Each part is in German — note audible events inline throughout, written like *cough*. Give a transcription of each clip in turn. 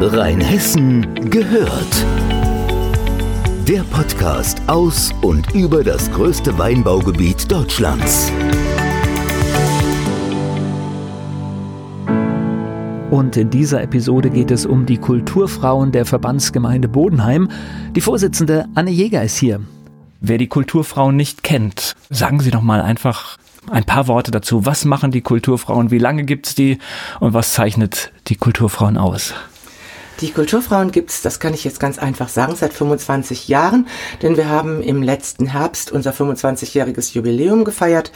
Rheinhessen gehört. Der Podcast aus und über das größte Weinbaugebiet Deutschlands. Und in dieser Episode geht es um die Kulturfrauen der Verbandsgemeinde Bodenheim. Die Vorsitzende Anne Jäger ist hier. Wer die Kulturfrauen nicht kennt, sagen Sie doch mal einfach ein paar Worte dazu. Was machen die Kulturfrauen? Wie lange gibt es die? Und was zeichnet die Kulturfrauen aus? Die Kulturfrauen gibt's, das kann ich jetzt ganz einfach sagen, seit 25 Jahren, denn wir haben im letzten Herbst unser 25-jähriges Jubiläum gefeiert.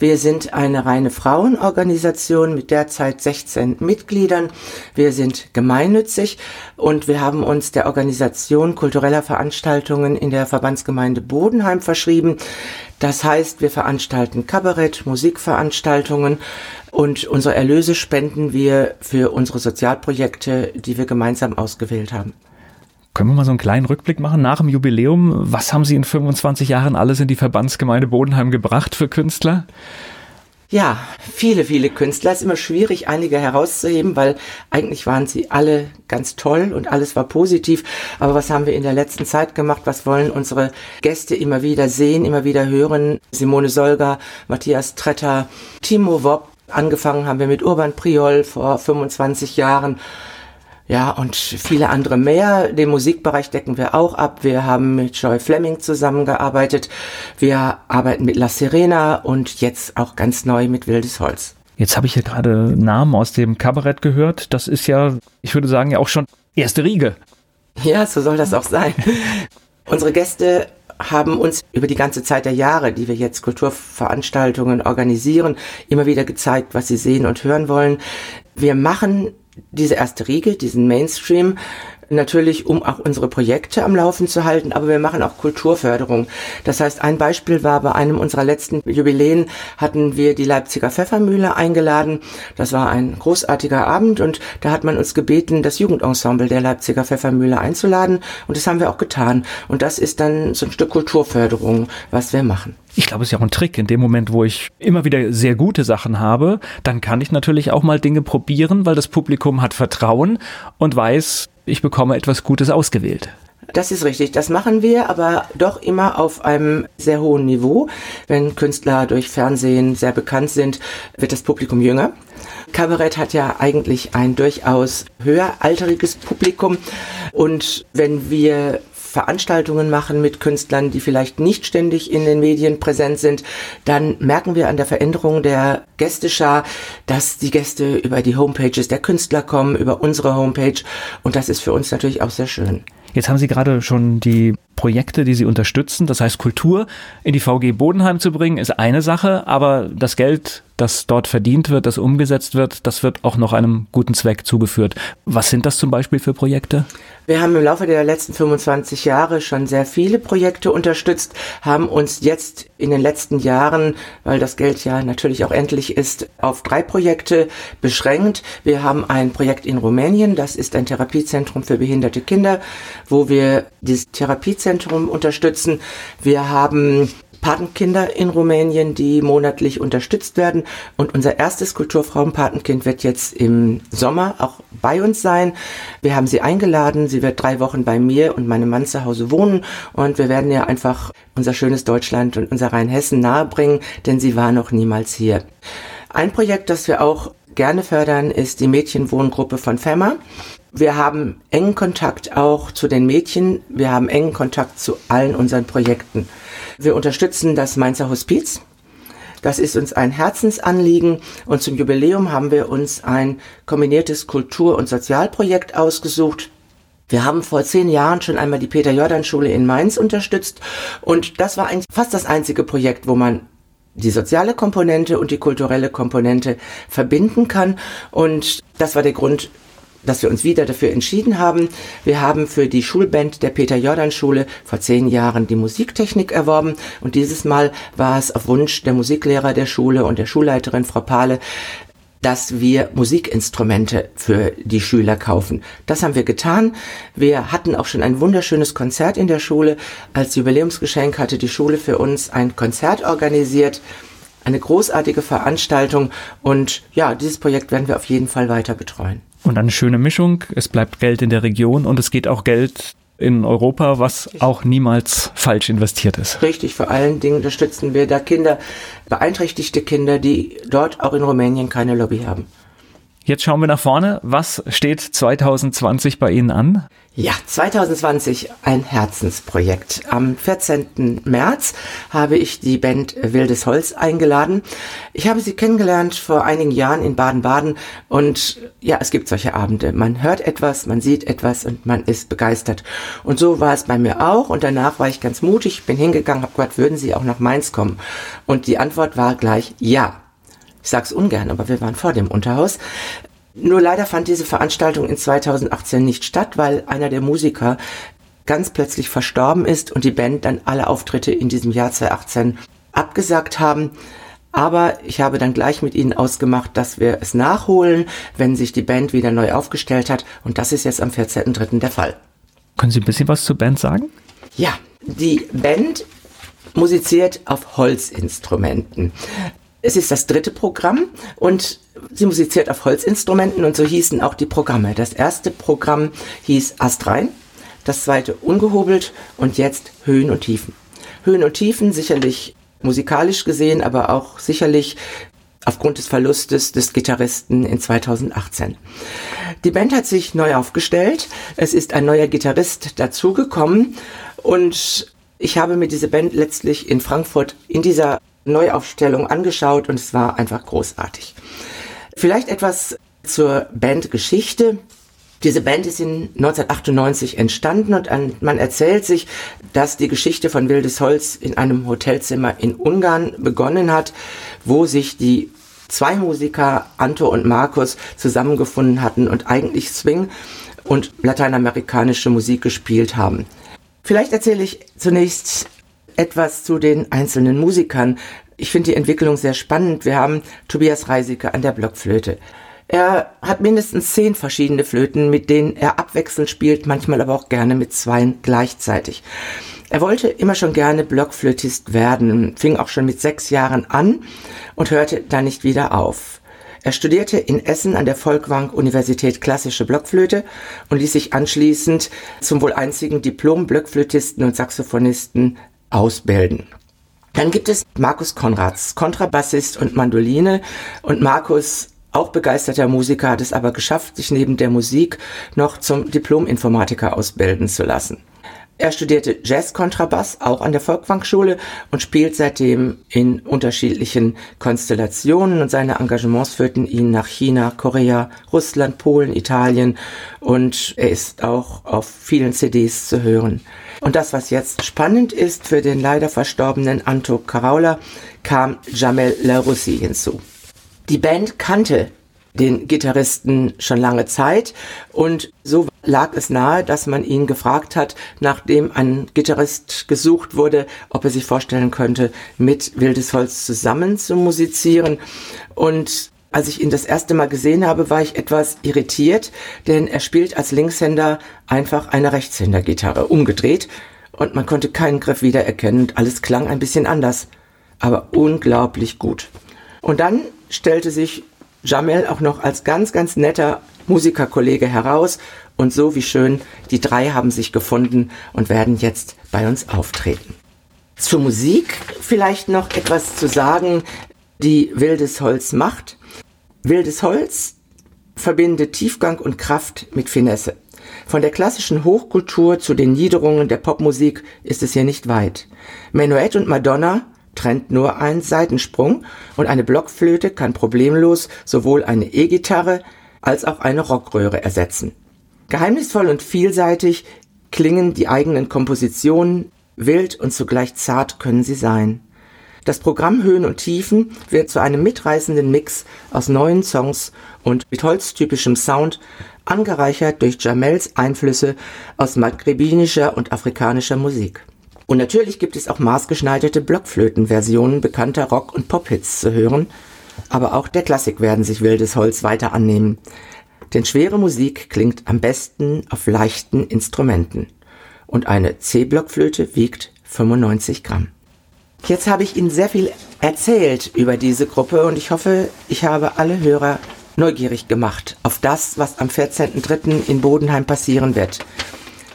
Wir sind eine reine Frauenorganisation mit derzeit 16 Mitgliedern. Wir sind gemeinnützig und wir haben uns der Organisation kultureller Veranstaltungen in der Verbandsgemeinde Bodenheim verschrieben. Das heißt, wir veranstalten Kabarett, Musikveranstaltungen und unsere Erlöse spenden wir für unsere Sozialprojekte, die wir gemeinsam ausgewählt haben. Können wir mal so einen kleinen Rückblick machen nach dem Jubiläum? Was haben Sie in 25 Jahren alles in die Verbandsgemeinde Bodenheim gebracht für Künstler? Ja, viele, viele Künstler. Es ist immer schwierig, einige herauszuheben, weil eigentlich waren sie alle ganz toll und alles war positiv. Aber was haben wir in der letzten Zeit gemacht? Was wollen unsere Gäste immer wieder sehen, immer wieder hören? Simone Solger, Matthias Tretter, Timo Wopp. Angefangen haben wir mit Urban Priol vor 25 Jahren ja, und viele andere mehr. Den Musikbereich decken wir auch ab. Wir haben mit Joy Fleming zusammengearbeitet. Wir arbeiten mit La Serena und jetzt auch ganz neu mit Wildes Holz. Jetzt habe ich hier gerade Namen aus dem Kabarett gehört. Das ist ja, ich würde sagen, ja auch schon erste Riege. Ja, so soll das auch sein. *laughs* Unsere Gäste haben uns über die ganze Zeit der Jahre, die wir jetzt Kulturveranstaltungen organisieren, immer wieder gezeigt, was sie sehen und hören wollen. Wir machen diese erste Riege, diesen Mainstream, natürlich, um auch unsere Projekte am Laufen zu halten, aber wir machen auch Kulturförderung. Das heißt, ein Beispiel war bei einem unserer letzten Jubiläen hatten wir die Leipziger Pfeffermühle eingeladen. Das war ein großartiger Abend und da hat man uns gebeten, das Jugendensemble der Leipziger Pfeffermühle einzuladen und das haben wir auch getan. Und das ist dann so ein Stück Kulturförderung, was wir machen. Ich glaube, es ist ja auch ein Trick. In dem Moment, wo ich immer wieder sehr gute Sachen habe, dann kann ich natürlich auch mal Dinge probieren, weil das Publikum hat Vertrauen und weiß, ich bekomme etwas Gutes ausgewählt. Das ist richtig, das machen wir, aber doch immer auf einem sehr hohen Niveau. Wenn Künstler durch Fernsehen sehr bekannt sind, wird das Publikum jünger. Kabarett hat ja eigentlich ein durchaus höheralteriges Publikum und wenn wir Veranstaltungen machen mit Künstlern, die vielleicht nicht ständig in den Medien präsent sind, dann merken wir an der Veränderung der Gästeschar, dass die Gäste über die Homepages der Künstler kommen, über unsere Homepage und das ist für uns natürlich auch sehr schön. Jetzt haben Sie gerade schon die Projekte, die Sie unterstützen, das heißt Kultur in die VG Bodenheim zu bringen, ist eine Sache, aber das Geld das dort verdient wird, das umgesetzt wird, das wird auch noch einem guten Zweck zugeführt. Was sind das zum Beispiel für Projekte? Wir haben im Laufe der letzten 25 Jahre schon sehr viele Projekte unterstützt, haben uns jetzt in den letzten Jahren, weil das Geld ja natürlich auch endlich ist, auf drei Projekte beschränkt. Wir haben ein Projekt in Rumänien, das ist ein Therapiezentrum für behinderte Kinder, wo wir dieses Therapiezentrum unterstützen. Wir haben Patenkinder in Rumänien, die monatlich unterstützt werden. Und unser erstes Kulturfrauenpatenkind wird jetzt im Sommer auch bei uns sein. Wir haben sie eingeladen. Sie wird drei Wochen bei mir und meinem Mann zu Hause wohnen. Und wir werden ihr einfach unser schönes Deutschland und unser Rheinhessen nahebringen, denn sie war noch niemals hier. Ein Projekt, das wir auch gerne fördern, ist die Mädchenwohngruppe von FEMA. Wir haben engen Kontakt auch zu den Mädchen. Wir haben engen Kontakt zu allen unseren Projekten. Wir unterstützen das Mainzer Hospiz. Das ist uns ein Herzensanliegen und zum Jubiläum haben wir uns ein kombiniertes Kultur- und Sozialprojekt ausgesucht. Wir haben vor zehn Jahren schon einmal die Peter-Jordan-Schule in Mainz unterstützt und das war eigentlich fast das einzige Projekt, wo man die soziale Komponente und die kulturelle Komponente verbinden kann und das war der Grund, dass wir uns wieder dafür entschieden haben. Wir haben für die Schulband der Peter-Jordan-Schule vor zehn Jahren die Musiktechnik erworben und dieses Mal war es auf Wunsch der Musiklehrer der Schule und der Schulleiterin Frau Pahle, dass wir Musikinstrumente für die Schüler kaufen. Das haben wir getan. Wir hatten auch schon ein wunderschönes Konzert in der Schule. Als Jubiläumsgeschenk hatte die Schule für uns ein Konzert organisiert. Eine großartige Veranstaltung und ja, dieses Projekt werden wir auf jeden Fall weiter betreuen. Und eine schöne Mischung. Es bleibt Geld in der Region und es geht auch Geld in Europa, was auch niemals falsch investiert ist. Richtig, vor allen Dingen unterstützen wir da Kinder, beeinträchtigte Kinder, die dort auch in Rumänien keine Lobby haben. Jetzt schauen wir nach vorne. Was steht 2020 bei Ihnen an? Ja, 2020 ein Herzensprojekt. Am 14. März habe ich die Band Wildes Holz eingeladen. Ich habe sie kennengelernt vor einigen Jahren in Baden-Baden und ja, es gibt solche Abende. Man hört etwas, man sieht etwas und man ist begeistert. Und so war es bei mir auch und danach war ich ganz mutig, bin hingegangen, habe gesagt, würden Sie auch nach Mainz kommen? Und die Antwort war gleich ja. Ich sag's ungern, aber wir waren vor dem Unterhaus. Nur leider fand diese Veranstaltung in 2018 nicht statt, weil einer der Musiker ganz plötzlich verstorben ist und die Band dann alle Auftritte in diesem Jahr 2018 abgesagt haben. Aber ich habe dann gleich mit ihnen ausgemacht, dass wir es nachholen, wenn sich die Band wieder neu aufgestellt hat. Und das ist jetzt am 14.03. der Fall. Können Sie ein bisschen was zur Band sagen? Ja, die Band musiziert auf Holzinstrumenten. Es ist das dritte Programm und sie musiziert auf Holzinstrumenten und so hießen auch die Programme. Das erste Programm hieß Astrein, das zweite ungehobelt und jetzt Höhen und Tiefen. Höhen und Tiefen sicherlich musikalisch gesehen, aber auch sicherlich aufgrund des Verlustes des Gitarristen in 2018. Die Band hat sich neu aufgestellt. Es ist ein neuer Gitarrist dazugekommen und ich habe mir diese Band letztlich in Frankfurt in dieser Neuaufstellung angeschaut und es war einfach großartig. Vielleicht etwas zur Bandgeschichte. Diese Band ist in 1998 entstanden und man erzählt sich, dass die Geschichte von Wildes Holz in einem Hotelzimmer in Ungarn begonnen hat, wo sich die zwei Musiker, Anto und Markus, zusammengefunden hatten und eigentlich Swing und lateinamerikanische Musik gespielt haben. Vielleicht erzähle ich zunächst etwas zu den einzelnen Musikern. Ich finde die Entwicklung sehr spannend. Wir haben Tobias Reisike an der Blockflöte. Er hat mindestens zehn verschiedene Flöten, mit denen er abwechselnd spielt, manchmal aber auch gerne mit zweien gleichzeitig. Er wollte immer schon gerne Blockflötist werden, fing auch schon mit sechs Jahren an und hörte da nicht wieder auf. Er studierte in Essen an der Volkwang Universität klassische Blockflöte und ließ sich anschließend zum wohl einzigen Diplom-Blockflötisten und Saxophonisten ausbilden. Dann gibt es Markus Konrads, Kontrabassist und Mandoline. Und Markus, auch begeisterter Musiker, hat es aber geschafft, sich neben der Musik noch zum Diplom-Informatiker ausbilden zu lassen. Er studierte Jazz-Kontrabass auch an der Volkwang-Schule und spielt seitdem in unterschiedlichen Konstellationen und seine Engagements führten ihn nach China, Korea, Russland, Polen, Italien und er ist auch auf vielen CDs zu hören. Und das, was jetzt spannend ist für den leider verstorbenen Anto Karaula, kam Jamel Larussi hinzu. Die Band kannte den Gitarristen schon lange Zeit und so lag es nahe, dass man ihn gefragt hat, nachdem ein Gitarrist gesucht wurde, ob er sich vorstellen könnte, mit Wildes Holz zusammen zu musizieren. Und als ich ihn das erste Mal gesehen habe, war ich etwas irritiert, denn er spielt als Linkshänder einfach eine Rechtshändergitarre umgedreht und man konnte keinen Griff wiedererkennen und alles klang ein bisschen anders, aber unglaublich gut. Und dann stellte sich Jamel auch noch als ganz, ganz netter Musikerkollege heraus und so wie schön, die drei haben sich gefunden und werden jetzt bei uns auftreten. Zur Musik vielleicht noch etwas zu sagen, die Wildes Holz macht. Wildes Holz verbindet Tiefgang und Kraft mit Finesse. Von der klassischen Hochkultur zu den Niederungen der Popmusik ist es hier nicht weit. Menuett und Madonna trennt nur ein Seitensprung und eine Blockflöte kann problemlos sowohl eine E-Gitarre als auch eine Rockröhre ersetzen. Geheimnisvoll und vielseitig klingen die eigenen Kompositionen, wild und zugleich zart können sie sein. Das Programm Höhen und Tiefen wird zu einem mitreißenden Mix aus neuen Songs und mit holztypischem Sound, angereichert durch Jamels Einflüsse aus maghrebinischer und afrikanischer Musik. Und natürlich gibt es auch maßgeschneiderte Blockflötenversionen bekannter Rock- und Pop-Hits zu hören, aber auch der Klassik werden sich wildes Holz weiter annehmen. Denn schwere Musik klingt am besten auf leichten Instrumenten. Und eine C-Blockflöte wiegt 95 Gramm. Jetzt habe ich Ihnen sehr viel erzählt über diese Gruppe und ich hoffe, ich habe alle Hörer neugierig gemacht auf das, was am 14.03. in Bodenheim passieren wird.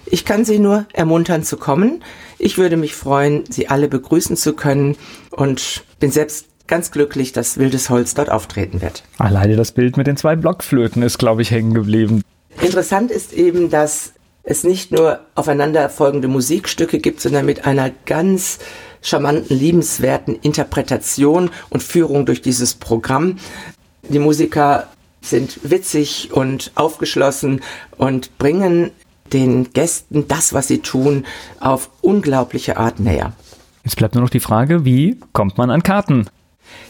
Ich kann Sie nur ermuntern zu kommen. Ich würde mich freuen, Sie alle begrüßen zu können und bin selbst ganz glücklich, dass Wildes Holz dort auftreten wird. Alleine das Bild mit den zwei Blockflöten ist, glaube ich, hängen geblieben. Interessant ist eben, dass es nicht nur aufeinanderfolgende Musikstücke gibt, sondern mit einer ganz charmanten, liebenswerten Interpretation und Führung durch dieses Programm. Die Musiker sind witzig und aufgeschlossen und bringen den Gästen das, was sie tun, auf unglaubliche Art näher. Jetzt bleibt nur noch die Frage, wie kommt man an Karten?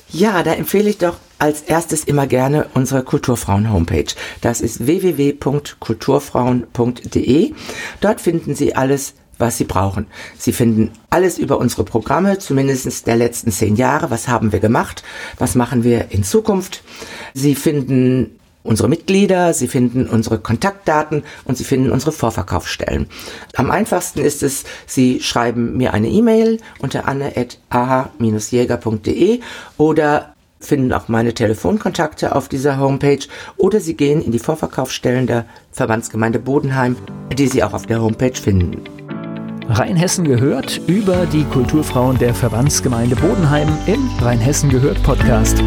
Ja, da empfehle ich doch als erstes immer gerne unsere Kulturfrauen-Homepage. Das ist www.kulturfrauen.de. Dort finden Sie alles, was Sie brauchen. Sie finden alles über unsere Programme, zumindest der letzten zehn Jahre. Was haben wir gemacht? Was machen wir in Zukunft? Sie finden unsere Mitglieder, Sie finden unsere Kontaktdaten und Sie finden unsere Vorverkaufsstellen. Am einfachsten ist es, Sie schreiben mir eine E-Mail unter anne.aha-jäger.de oder finden auch meine Telefonkontakte auf dieser Homepage oder Sie gehen in die Vorverkaufsstellen der Verbandsgemeinde Bodenheim, die Sie auch auf der Homepage finden. Rheinhessen gehört über die Kulturfrauen der Verbandsgemeinde Bodenheim im Rheinhessen gehört Podcast.